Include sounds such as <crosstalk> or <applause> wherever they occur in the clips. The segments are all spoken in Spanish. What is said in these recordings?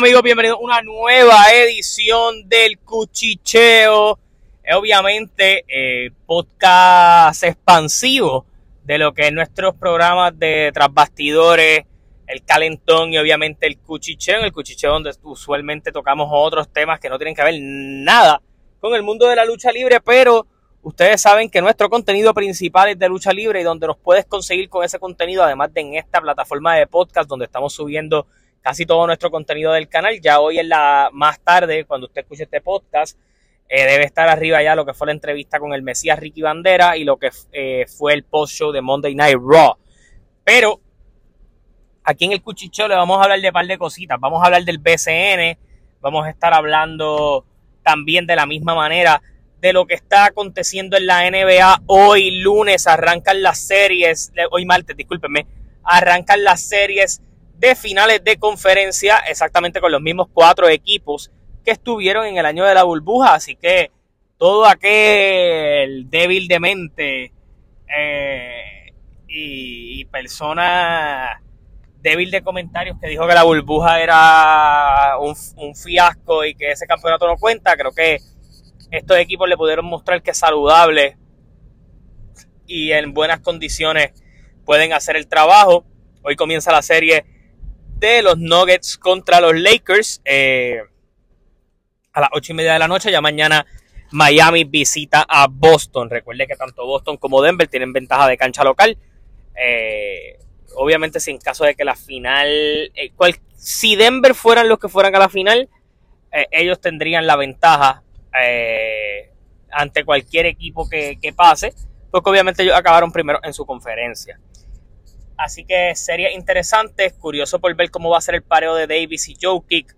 amigos, bienvenidos a una nueva edición del Cuchicheo. obviamente eh, podcast expansivo de lo que es nuestros programas de trasbastidores, el calentón y obviamente el cuchicheo. El cuchicheo donde usualmente tocamos otros temas que no tienen que ver nada con el mundo de la lucha libre, pero ustedes saben que nuestro contenido principal es de lucha libre y donde nos puedes conseguir con ese contenido, además de en esta plataforma de podcast donde estamos subiendo casi todo nuestro contenido del canal. Ya hoy en la más tarde, cuando usted escuche este podcast, eh, debe estar arriba ya lo que fue la entrevista con el Mesías Ricky Bandera y lo que eh, fue el post show de Monday Night Raw. Pero aquí en el Cuchicho le vamos a hablar de un par de cositas. Vamos a hablar del BCN, vamos a estar hablando también de la misma manera de lo que está aconteciendo en la NBA. Hoy lunes arrancan las series, hoy martes, discúlpenme, arrancan las series de finales de conferencia, exactamente con los mismos cuatro equipos que estuvieron en el año de la burbuja. Así que todo aquel débil de mente eh, y, persona débil de comentarios que dijo que la burbuja era un, un, fiasco y que ese campeonato no cuenta, creo que estos equipos le pudieron mostrar que saludable y en buenas condiciones pueden hacer el trabajo. Hoy comienza la serie de los Nuggets contra los Lakers eh, a las ocho y media de la noche. Ya mañana Miami visita a Boston. Recuerde que tanto Boston como Denver tienen ventaja de cancha local. Eh, obviamente, si en caso de que la final, eh, si Denver fueran los que fueran a la final, ellos tendrían la ventaja ante cualquier equipo que, que pase, porque obviamente ellos acabaron primero en su conferencia. Así que sería interesante, curioso por ver cómo va a ser el pareo de Davis y Joe Kick,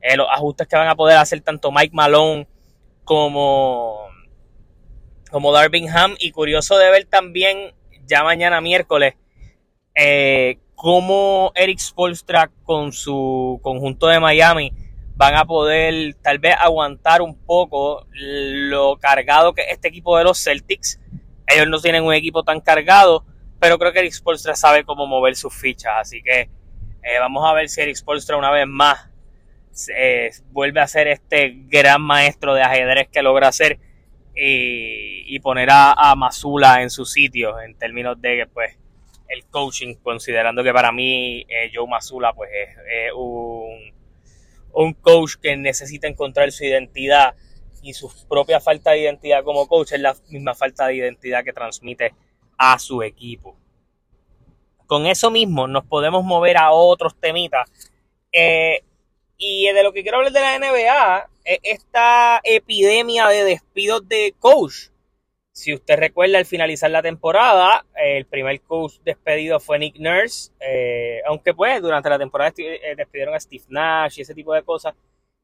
eh, los ajustes que van a poder hacer tanto Mike Malone como, como Darvingham. Y curioso de ver también ya mañana miércoles eh, cómo Eric Spolstra con su conjunto de Miami van a poder tal vez aguantar un poco lo cargado que es este equipo de los Celtics. Ellos no tienen un equipo tan cargado pero creo que Eric Spolstra sabe cómo mover sus fichas, así que eh, vamos a ver si Eric Spolstra una vez más eh, vuelve a ser este gran maestro de ajedrez que logra hacer y, poner a, a, Masula en su sitio en términos de pues el coaching, considerando que para mí eh, Joe Masula pues es un coach que necesita encontrar su identidad y su propia falta de identidad como coach es la misma falta de identidad que transmite a su equipo. Con eso mismo nos podemos mover a otros temitas. Eh, y de lo que quiero hablar de la NBA es esta epidemia de despidos de coach. Si usted recuerda, al finalizar la temporada, el primer coach despedido fue Nick Nurse, eh, aunque pues durante la temporada eh, despidieron a Steve Nash y ese tipo de cosas,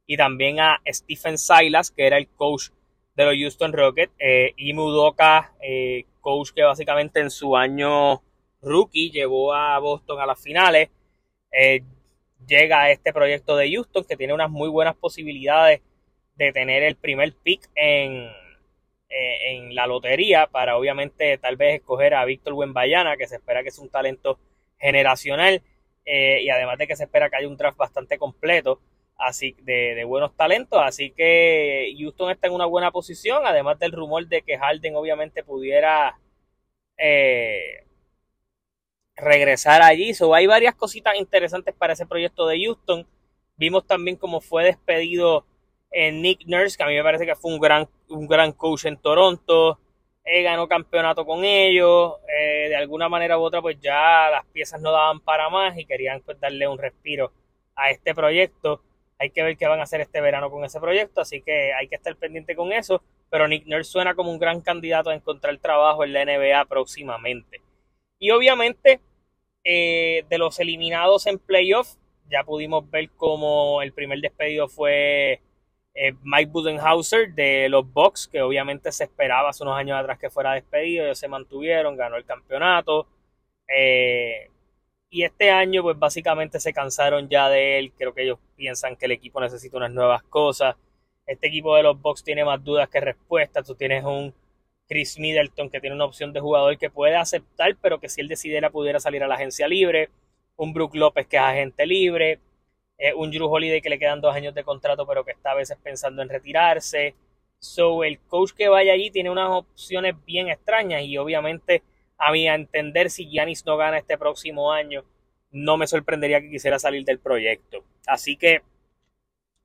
y también a Stephen Silas, que era el coach de los Houston Rockets, y Mudoka, eh, coach que básicamente en su año rookie llevó a Boston a las finales, eh, llega a este proyecto de Houston que tiene unas muy buenas posibilidades de tener el primer pick en, en la lotería para obviamente tal vez escoger a Víctor Wembayana, que se espera que es un talento generacional y además de que se espera que haya un draft bastante completo así de, buenos talentos. Así que Houston está en una buena posición, además del rumor de que Harden obviamente pudiera eh, regresar allí. So, hay varias cositas interesantes para ese proyecto de Houston. Vimos también cómo fue despedido eh, Nick Nurse, que a mí me parece que fue un gran, un gran coach en Toronto. Eh, ganó campeonato con ellos. de alguna manera u otra, pues ya las piezas no daban para más y querían pues, darle un respiro a este proyecto. Hay que ver qué van a hacer este verano con ese proyecto, así que hay que estar pendiente con eso. Pero Nick Nurse suena como un gran candidato a encontrar trabajo en la NBA próximamente. Y obviamente, eh, de los eliminados en playoff, ya pudimos ver cómo el primer despedido fue eh, Mike Budenhauser de los Bucks, que obviamente se esperaba hace unos años atrás que fuera despedido. Ellos se mantuvieron, ganó el campeonato. Eh, y este año, pues básicamente se cansaron ya de él. Creo que ellos piensan que el equipo necesita unas nuevas cosas. Este equipo de los Bucks tiene más dudas que respuestas. Tú tienes un Chris Middleton que tiene una opción de jugador que puede aceptar, pero que si él decidiera pudiera salir a la agencia libre. Un Brook López que es agente libre. un Drew Holiday que le quedan dos años de contrato, pero que está a veces pensando en retirarse. So, el coach que vaya allí tiene unas opciones bien extrañas y obviamente, a mi entender, si Giannis no gana este próximo año, no me sorprendería que quisiera salir del proyecto. Así que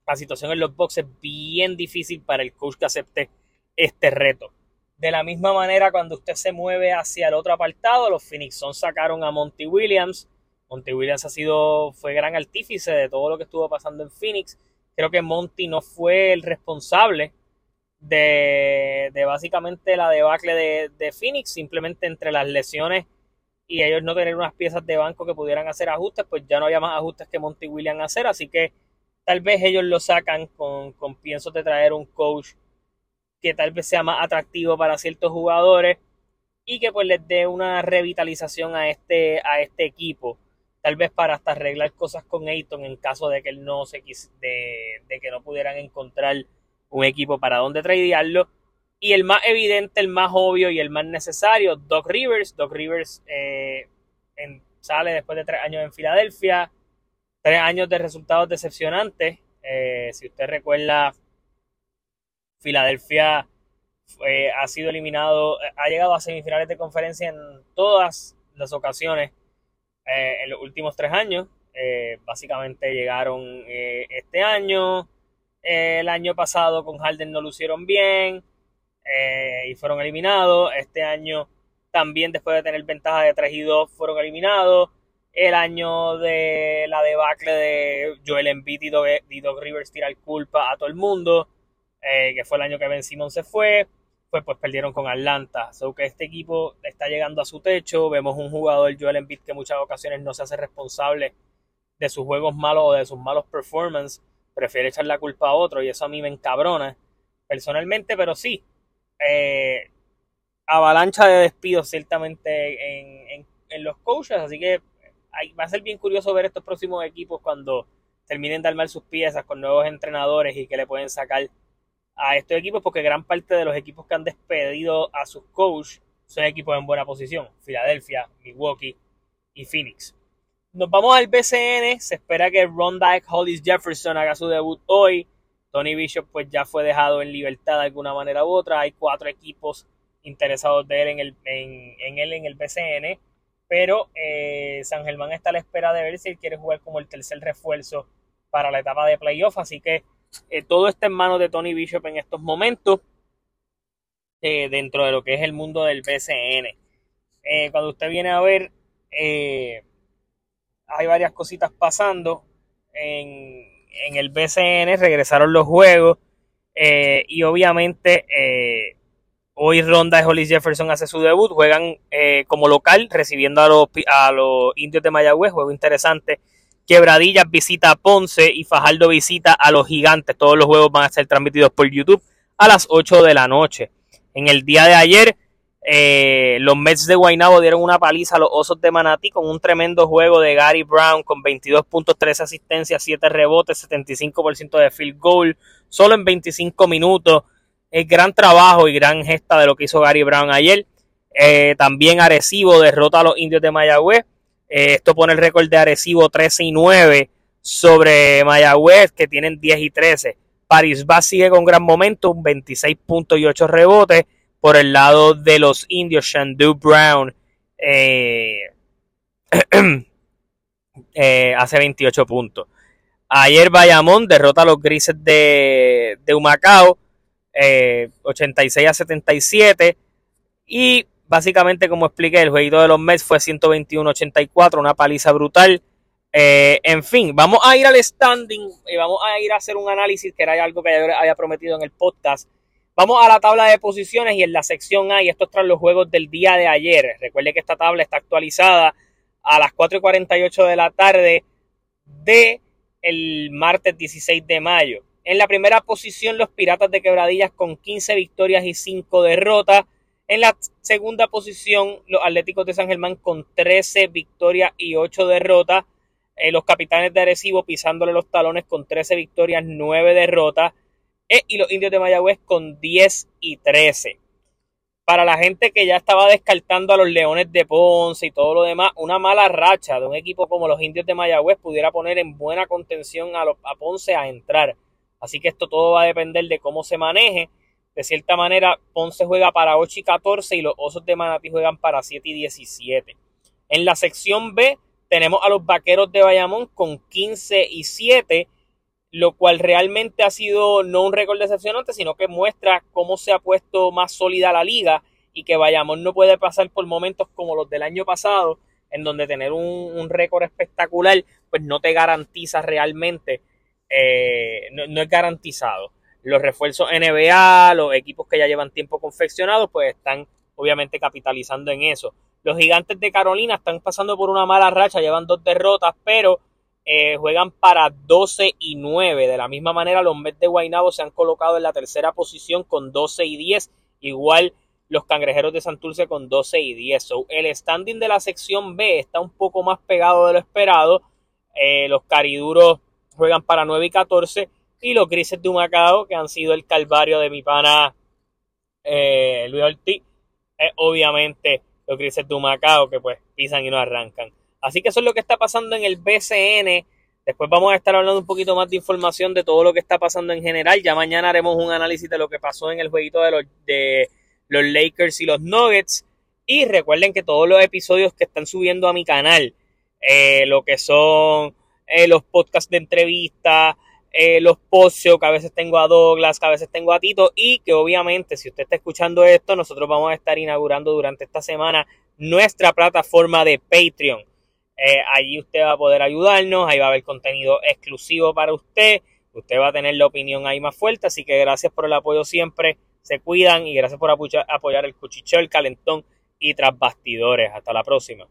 la situación en los boxes es bien difícil para el coach que acepte este reto. De la misma manera, cuando usted se mueve hacia el otro apartado, los Phoenix Suns sacaron a Monty Williams. Monty Williams ha sido, fue gran artífice de todo lo que estuvo pasando en Phoenix. Creo que Monty no fue el responsable de, básicamente la debacle de, de Phoenix, simplemente entre las lesiones y ellos no tener unas piezas de banco que pudieran hacer ajustes, pues ya no había más ajustes que Monty Williams hacer, así que tal vez ellos lo sacan con, con de traer un coach que tal vez sea más atractivo para ciertos jugadores y que pues les dé una revitalización a este, a este equipo. Tal vez para hasta arreglar cosas con Ayton en caso de que él no se de, de que no pudieran encontrar un equipo para donde tradearlo. Y el más evidente, el más obvio y el más necesario, Doc Rivers. Doc Rivers eh, sale después de tres años en Filadelfia, tres años de resultados decepcionantes. Eh, si usted recuerda, Filadelfia ha sido eliminado, ha llegado a semifinales de conferencia en todas las ocasiones eh, en los últimos tres años. básicamente llegaron este año, el año pasado con Harden no lucieron bien eh, y fueron eliminados. Este año también después de tener ventaja de 3 y 2 fueron eliminados. El año de la debacle de Joel Embiid y Doc, Rivers tirar culpa a todo el mundo, eh, que fue el año que Ben Simon se fue, pues, pues perdieron con Atlanta. So que este equipo está llegando a su techo. Vemos un jugador, Joel Embiid, que muchas ocasiones no se hace responsable de sus juegos malos o de sus malos performances. Prefiere echar la culpa a otro y eso a mí me encabrona personalmente, pero sí, eh, avalancha de despidos ciertamente en, los coaches, así que va a ser bien curioso ver estos próximos equipos cuando terminen de armar sus piezas con nuevos entrenadores y que le pueden sacar a estos equipos, porque gran parte de los equipos que han despedido a sus coaches son equipos en buena posición, Filadelfia, Milwaukee y Phoenix. Nos vamos al BCN, se espera que Ron Dyke Hollis Jefferson haga su debut hoy. Tony Bishop pues ya fue dejado en libertad de alguna manera u otra. Hay cuatro equipos interesados de él en, el, en, él en el BCN. Pero eh, San Germán está a la espera de ver si él quiere jugar como el tercer refuerzo para la etapa de playoff. Así que eh, todo está en manos de Tony Bishop en estos momentos eh, dentro de lo que es el mundo del BCN. cuando usted viene a ver, hay varias cositas pasando en, en el BCN regresaron los juegos eh, y obviamente eh, hoy Ronda de Hollis Jefferson hace su debut, juegan eh, como local recibiendo a los, a los indios de Mayagüez, juego interesante. Quebradillas visita a Ponce y Fajardo visita a los gigantes. Todos los juegos van a ser transmitidos por YouTube a las 8 de la noche. En el día de ayer, eh, los Mets de Guaynabo dieron una paliza a los Osos de Manatí con un tremendo juego de Gary Brown con 22 puntos, 3 asistencias, 7 rebotes, 75% de field goal, solo en 25 minutos. Es gran trabajo y gran gesta de lo que hizo Gary Brown ayer. Eh, también Arecibo derrota a los indios de Mayagüez. Eh, esto pone el récord de Arecibo 13 y 9 sobre Mayagüez, que tienen 10 y 13. Paris va sigue con gran momento, 26 puntos y 8 rebotes por el lado de los indios, Shandu Brown eh, <clears throat> eh, hace 28 puntos. Ayer Bayamón derrota a los grises de, de Humacao, 86 eh, a 77. Y básicamente, como expliqué, el jueguito de los Mets fue 121-84, una paliza brutal. en fin, vamos a ir al standing y vamos a ir a hacer un análisis que era algo que había prometido en el podcast Vamos a la tabla de posiciones y en la sección A, y esto es tras los juegos del día de ayer. Recuerde que esta tabla está actualizada a las 4.48 de la tarde de el martes 16 de mayo. En la primera posición, los Piratas de Quebradillas con 15 victorias y 5 derrotas. En la segunda posición, los Atléticos de San Germán con 13 victorias y 8 derrotas. Eh, los Capitanes de Arecibo pisándole los talones con 13 victorias, 9 derrotas. E y los indios de Mayagüez con 10 y 13. para la gente que ya estaba descartando a los Leones de Ponce y todo lo demás, una mala racha de un equipo como los Indios de Mayagüez pudiera poner en buena contención a, a Ponce a entrar. Así que esto todo va a depender de cómo se maneje. De cierta manera, Ponce juega para 8 y 14 y los Osos de Manatí juegan para 7 y 17. En la sección B tenemos a los Vaqueros de Bayamón con 15 y 7 lo cual realmente ha sido no un récord decepcionante, sino que muestra cómo se ha puesto más sólida la liga y que Bayamón no puede pasar por momentos como los del año pasado, en donde tener un, récord espectacular, pues no te garantiza realmente, eh, no, es garantizado. Los refuerzos NBA, los equipos que ya llevan tiempo confeccionados, pues están obviamente capitalizando en eso. Los gigantes de Carolina están pasando por una mala racha, llevan dos derrotas, pero eh, juegan para 12 y 9. De la misma manera, los Mets de Guaynabo se han colocado en la tercera posición con 12 y 10. Igual los cangrejeros de Santurce con 12 y 10. el standing de la sección B está un poco más pegado de lo esperado. Eh, los cariduros juegan para 9 y 14. Y los grises de Humacao, que han sido el calvario de mi pana eh, Luis Ortiz. obviamente los grises de Humacao que pues pisan y no arrancan. Así que eso es lo que está pasando en el BCN. Después vamos a estar hablando un poquito más de información de todo lo que está pasando en general. Ya mañana haremos un análisis de lo que pasó en el jueguito de los, Lakers y los Nuggets. Y recuerden que todos los episodios que están subiendo a mi canal, eh, lo que son eh, los podcasts de entrevista, eh, los posts que a veces tengo a Douglas, que a veces tengo a Tito, y que obviamente si usted está escuchando esto, nosotros vamos a estar inaugurando durante esta semana nuestra plataforma de Patreon. Eh, allí usted va a poder ayudarnos, ahí va a haber contenido exclusivo para usted, usted va a tener la opinión ahí más fuerte, así que gracias por el apoyo siempre, se cuidan y gracias por apoyar, el cuchicheo, el calentón y tras bastidores. Hasta la próxima.